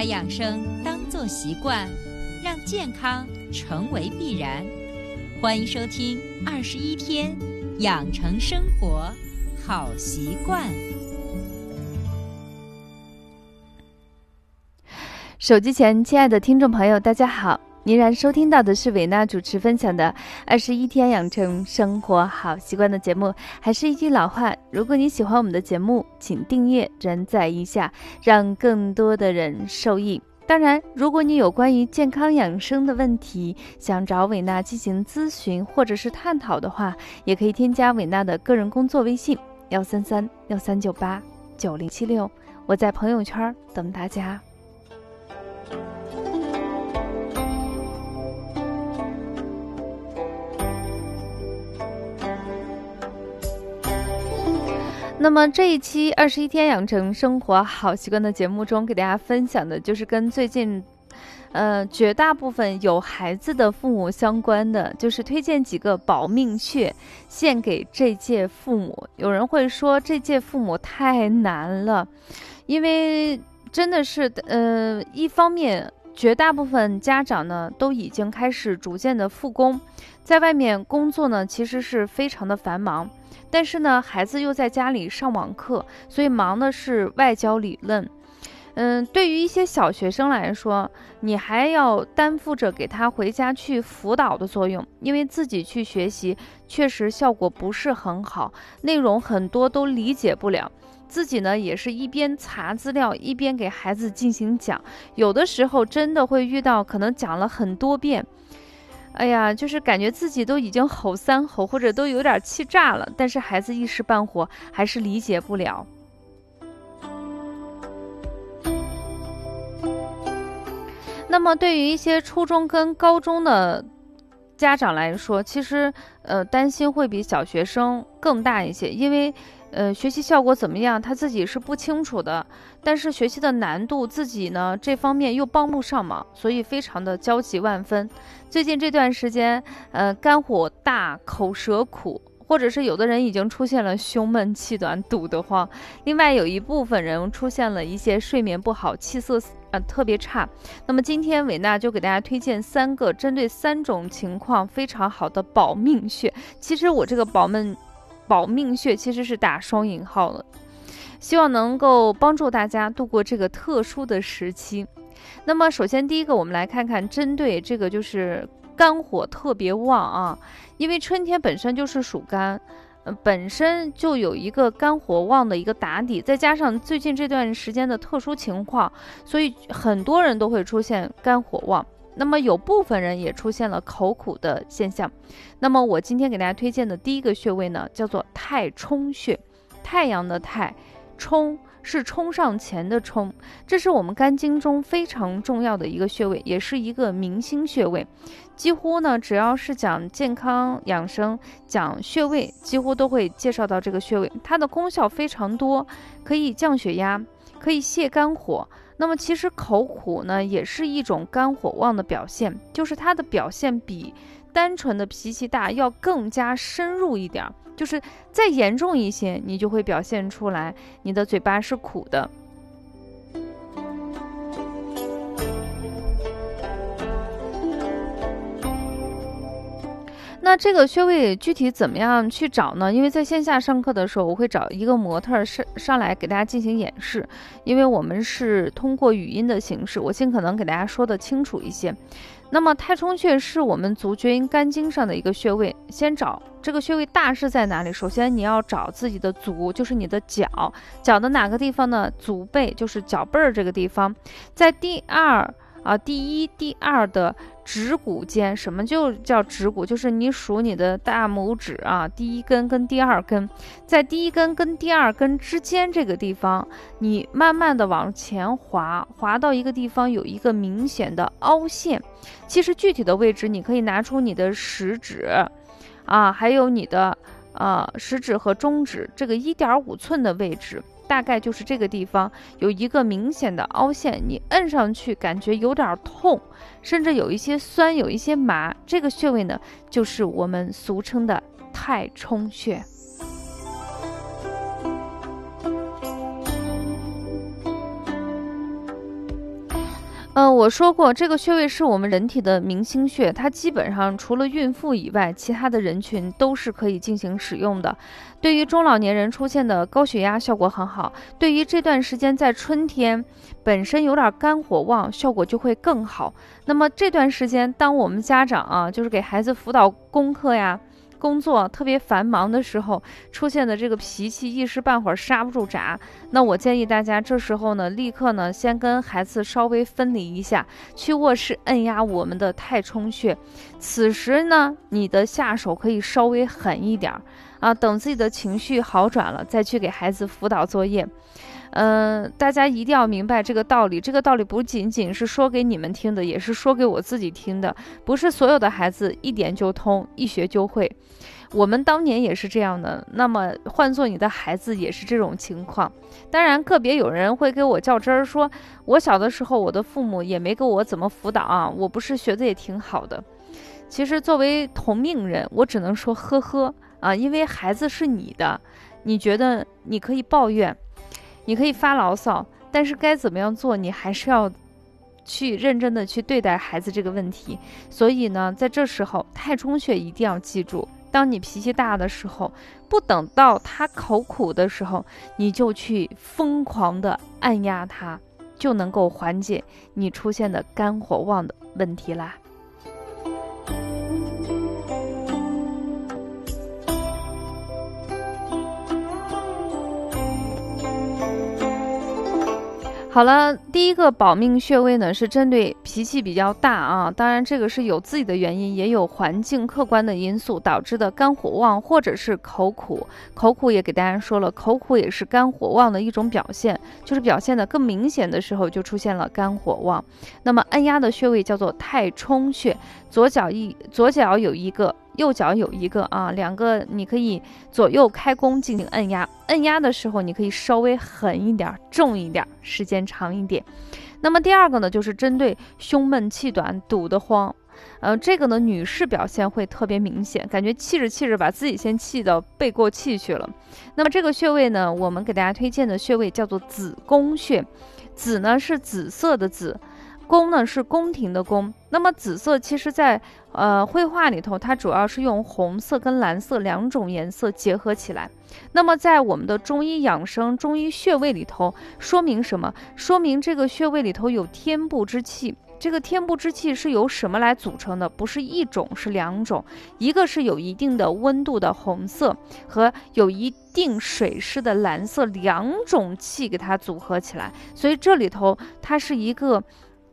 把养生当作习惯，让健康成为必然。欢迎收听《二十一天养成生活好习惯》。手机前，亲爱的听众朋友，大家好！您然收听到的是伟娜主持分享的《二十一天养成生活好习惯》的节目。还是一句老话，如果你喜欢我们的节目，请订阅、转载一下，让更多的人受益。当然，如果你有关于健康养生的问题，想找伟娜进行咨询或者是探讨的话，也可以添加伟娜的个人工作微信：幺三三幺三九八九零七六。我在朋友圈等大家。那么这一期二十一天养成生活好习惯的节目中，给大家分享的就是跟最近，呃，绝大部分有孩子的父母相关的，就是推荐几个保命穴，献给这届父母。有人会说这届父母太难了，因为真的是，呃，一方面绝大部分家长呢都已经开始逐渐的复工，在外面工作呢其实是非常的繁忙。但是呢，孩子又在家里上网课，所以忙的是外教理论。嗯，对于一些小学生来说，你还要担负着给他回家去辅导的作用，因为自己去学习确实效果不是很好，内容很多都理解不了。自己呢，也是一边查资料，一边给孩子进行讲，有的时候真的会遇到可能讲了很多遍。哎呀，就是感觉自己都已经吼三吼，或者都有点气炸了，但是孩子一时半会还是理解不了。那么，对于一些初中跟高中的家长来说，其实呃担心会比小学生更大一些，因为。呃，学习效果怎么样？他自己是不清楚的，但是学习的难度自己呢这方面又帮不上忙，所以非常的焦急万分。最近这段时间，呃，肝火大，口舌苦，或者是有的人已经出现了胸闷气短、堵得慌，另外有一部分人出现了一些睡眠不好、气色呃特别差。那么今天伟娜就给大家推荐三个针对三种情况非常好的保命穴。其实我这个保命。保命穴其实是打双引号了，希望能够帮助大家度过这个特殊的时期。那么，首先第一个，我们来看看针对这个就是肝火特别旺啊，因为春天本身就是属肝，呃，本身就有一个肝火旺的一个打底，再加上最近这段时间的特殊情况，所以很多人都会出现肝火旺。那么有部分人也出现了口苦的现象。那么我今天给大家推荐的第一个穴位呢，叫做太冲穴。太阳的太，冲是冲上前的冲，这是我们肝经中非常重要的一个穴位，也是一个明星穴位。几乎呢，只要是讲健康养生、讲穴位，几乎都会介绍到这个穴位。它的功效非常多，可以降血压，可以泻肝火。那么其实口苦呢，也是一种肝火旺的表现，就是它的表现比单纯的脾气大要更加深入一点，就是再严重一些，你就会表现出来，你的嘴巴是苦的。那这个穴位具体怎么样去找呢？因为在线下上课的时候，我会找一个模特上上来给大家进行演示，因为我们是通过语音的形式，我尽可能给大家说的清楚一些。那么太冲穴是我们足厥阴肝经上的一个穴位，先找这个穴位大是在哪里？首先你要找自己的足，就是你的脚，脚的哪个地方呢？足背就是脚背儿这个地方，在第二。啊，第一、第二的指骨间，什么就叫指骨？就是你数你的大拇指啊，第一根跟第二根，在第一根跟第二根之间这个地方，你慢慢的往前滑，滑到一个地方有一个明显的凹陷。其实具体的位置，你可以拿出你的食指，啊，还有你的啊食指和中指这个一点五寸的位置。大概就是这个地方有一个明显的凹陷，你摁上去感觉有点痛，甚至有一些酸，有一些麻。这个穴位呢，就是我们俗称的太冲穴。呃，我说过，这个穴位是我们人体的明星穴，它基本上除了孕妇以外，其他的人群都是可以进行使用的。对于中老年人出现的高血压，效果很好；对于这段时间在春天本身有点肝火旺，效果就会更好。那么这段时间，当我们家长啊，就是给孩子辅导功课呀。工作特别繁忙的时候出现的这个脾气一时半会儿刹不住闸，那我建议大家这时候呢，立刻呢先跟孩子稍微分离一下，去卧室按压我们的太冲穴。此时呢，你的下手可以稍微狠一点儿啊，等自己的情绪好转了，再去给孩子辅导作业。嗯，大家一定要明白这个道理。这个道理不仅仅是说给你们听的，也是说给我自己听的。不是所有的孩子一点就通，一学就会。我们当年也是这样的。那么换做你的孩子也是这种情况。当然，个别有人会给我较真儿，说我小的时候我的父母也没给我怎么辅导啊，我不是学的也挺好的。其实作为同命人，我只能说呵呵啊，因为孩子是你的，你觉得你可以抱怨。你可以发牢骚，但是该怎么样做，你还是要去认真的去对待孩子这个问题。所以呢，在这时候，太冲穴一定要记住：当你脾气大的时候，不等到他口苦的时候，你就去疯狂的按压他，就能够缓解你出现的肝火旺的问题啦。好了，第一个保命穴位呢，是针对脾气比较大啊，当然这个是有自己的原因，也有环境客观的因素导致的肝火旺或者是口苦。口苦也给大家说了，口苦也是肝火旺的一种表现，就是表现的更明显的时候就出现了肝火旺。那么按压的穴位叫做太冲穴，左脚一左脚有一个。右脚有一个啊，两个你可以左右开弓进行按压。按压的时候，你可以稍微狠一点、重一点，时间长一点。那么第二个呢，就是针对胸闷气短、堵得慌，呃，这个呢，女士表现会特别明显，感觉气着气着把自己先气到背过气去了。那么这个穴位呢，我们给大家推荐的穴位叫做子宫穴，子呢是紫色的紫。宫呢是宫廷的宫，那么紫色其实，在呃绘画里头，它主要是用红色跟蓝色两种颜色结合起来。那么在我们的中医养生、中医穴位里头，说明什么？说明这个穴位里头有天部之气。这个天部之气是由什么来组成的？不是一种，是两种。一个是有一定的温度的红色，和有一定水湿的蓝色，两种气给它组合起来。所以这里头它是一个。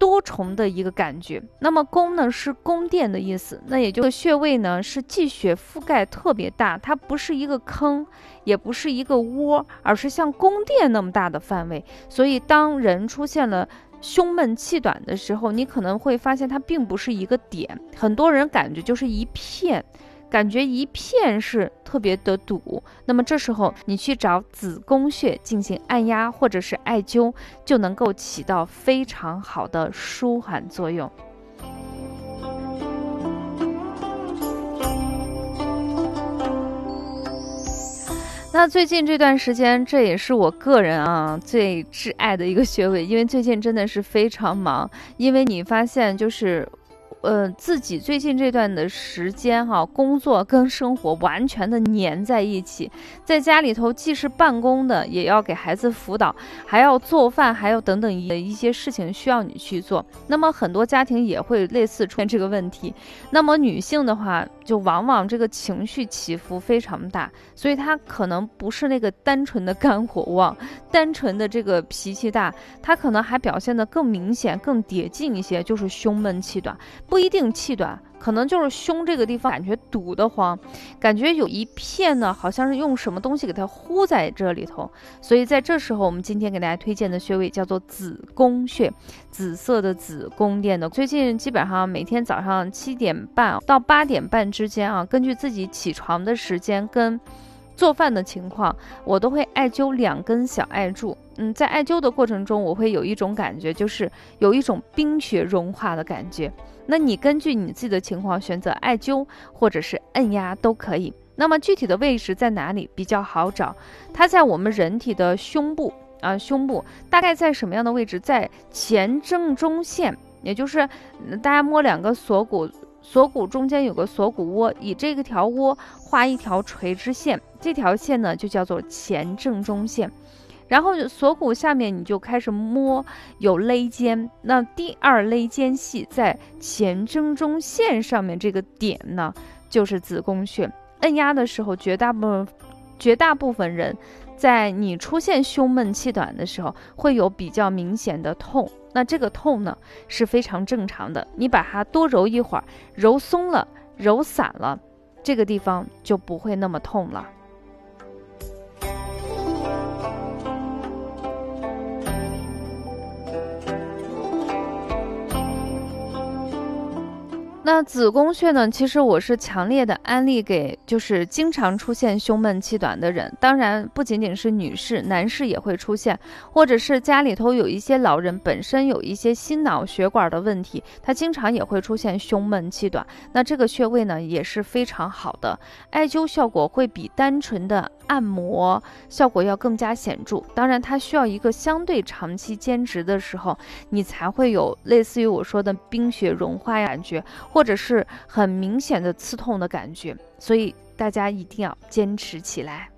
多重的一个感觉，那么宫呢是宫殿的意思，那也就是穴位呢是气血覆盖特别大，它不是一个坑，也不是一个窝，而是像宫殿那么大的范围。所以当人出现了胸闷气短的时候，你可能会发现它并不是一个点，很多人感觉就是一片。感觉一片是特别的堵，那么这时候你去找子宫穴进行按压或者是艾灸，就能够起到非常好的舒缓作用。那最近这段时间，这也是我个人啊最挚爱的一个穴位，因为最近真的是非常忙，因为你发现就是。呃，自己最近这段的时间哈，工作跟生活完全的粘在一起，在家里头既是办公的，也要给孩子辅导，还要做饭，还要等等一一些事情需要你去做。那么很多家庭也会类似出现这个问题。那么女性的话，就往往这个情绪起伏非常大，所以她可能不是那个单纯的肝火旺，单纯的这个脾气大，她可能还表现的更明显、更叠进一些，就是胸闷气短。不一定气短，可能就是胸这个地方感觉堵得慌，感觉有一片呢，好像是用什么东西给它糊在这里头。所以在这时候，我们今天给大家推荐的穴位叫做子宫穴，紫色的子宫殿的。最近基本上每天早上七点半到八点半之间啊，根据自己起床的时间跟做饭的情况，我都会艾灸两根小艾柱。嗯，在艾灸的过程中，我会有一种感觉，就是有一种冰雪融化的感觉。那你根据你自己的情况选择艾灸或者是按压都可以。那么具体的位置在哪里比较好找？它在我们人体的胸部啊，胸部大概在什么样的位置？在前正中线，也就是大家摸两个锁骨，锁骨中间有个锁骨窝，以这个条窝画一条垂直线，这条线呢就叫做前正中线。然后锁骨下面你就开始摸有肋间，那第二肋间隙在前正中线上面这个点呢，就是子宫穴。按压的时候，绝大部分绝大部分人。在你出现胸闷气短的时候，会有比较明显的痛，那这个痛呢是非常正常的。你把它多揉一会儿，揉松了、揉散了，这个地方就不会那么痛了。那子宫穴呢？其实我是强烈的安利给，就是经常出现胸闷气短的人。当然，不仅仅是女士，男士也会出现，或者是家里头有一些老人本身有一些心脑血管的问题，他经常也会出现胸闷气短。那这个穴位呢也是非常好的，艾灸效果会比单纯的按摩效果要更加显著。当然，它需要一个相对长期兼职的时候，你才会有类似于我说的冰雪融化呀感觉，或者是很明显的刺痛的感觉，所以大家一定要坚持起来。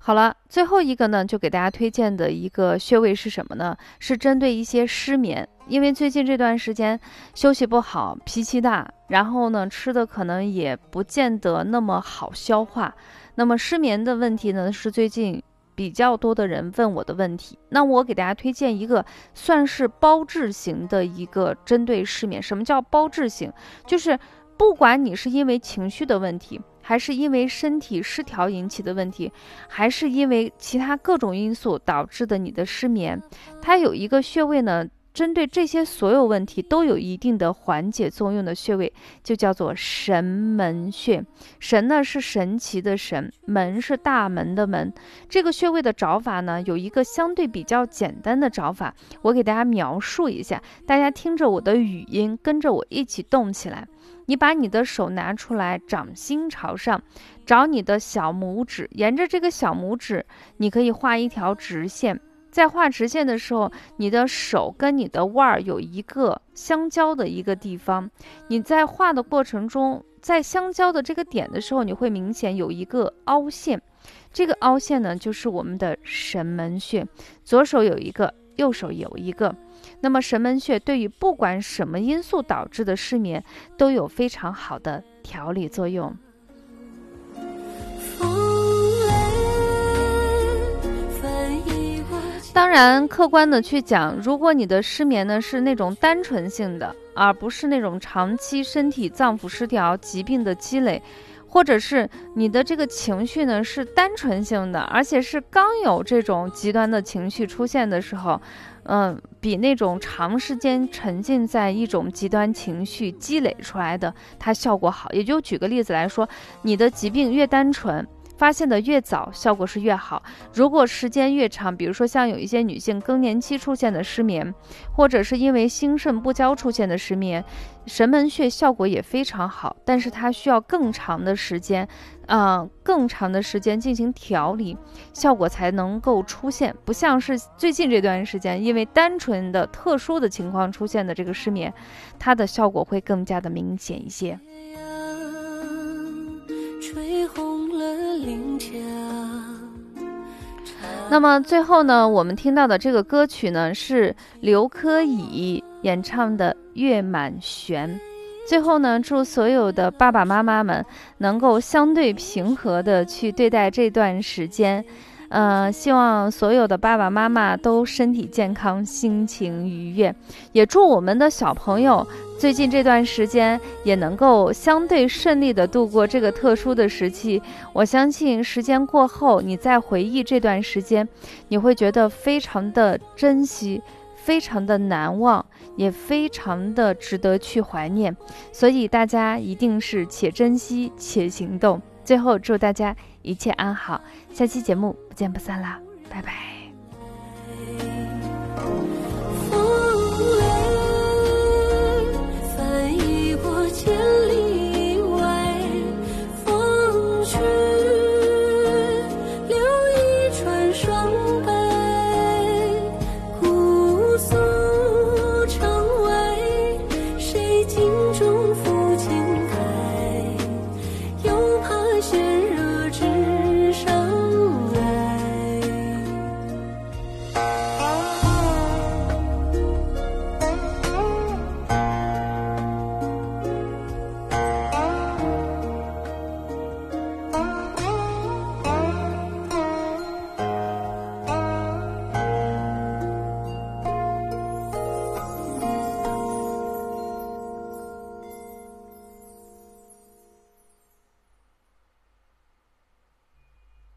好了，最后一个呢，就给大家推荐的一个穴位是什么呢？是针对一些失眠，因为最近这段时间休息不好，脾气大，然后呢吃的可能也不见得那么好消化，那么失眠的问题呢是最近。比较多的人问我的问题，那我给大家推荐一个算是包治型的一个针对失眠。什么叫包治型？就是不管你是因为情绪的问题，还是因为身体失调引起的问题，还是因为其他各种因素导致的你的失眠，它有一个穴位呢。针对这些所有问题都有一定的缓解作用的穴位，就叫做神门穴。神呢是神奇的神，门是大门的门。这个穴位的找法呢，有一个相对比较简单的找法，我给大家描述一下，大家听着我的语音，跟着我一起动起来。你把你的手拿出来，掌心朝上，找你的小拇指，沿着这个小拇指，你可以画一条直线。在画直线的时候，你的手跟你的腕儿有一个相交的一个地方。你在画的过程中，在相交的这个点的时候，你会明显有一个凹陷。这个凹陷呢，就是我们的神门穴。左手有一个，右手有一个。那么神门穴对于不管什么因素导致的失眠，都有非常好的调理作用。当然，客观的去讲，如果你的失眠呢是那种单纯性的，而不是那种长期身体脏腑失调疾病的积累，或者是你的这个情绪呢是单纯性的，而且是刚有这种极端的情绪出现的时候，嗯，比那种长时间沉浸在一种极端情绪积累出来的，它效果好。也就举个例子来说，你的疾病越单纯。发现的越早，效果是越好。如果时间越长，比如说像有一些女性更年期出现的失眠，或者是因为心肾不交出现的失眠，神门穴效果也非常好，但是它需要更长的时间，嗯，更长的时间进行调理，效果才能够出现。不像是最近这段时间，因为单纯的特殊的情况出现的这个失眠，它的效果会更加的明显一些。那么最后呢，我们听到的这个歌曲呢，是刘珂矣演唱的《月满弦》。最后呢，祝所有的爸爸妈妈们能够相对平和的去对待这段时间。呃，希望所有的爸爸妈妈都身体健康，心情愉悦。也祝我们的小朋友最近这段时间也能够相对顺利的度过这个特殊的时期。我相信时间过后，你再回忆这段时间，你会觉得非常的珍惜，非常的难忘，也非常的值得去怀念。所以大家一定是且珍惜且行动。最后祝大家。一切安好，下期节目不见不散啦，拜拜。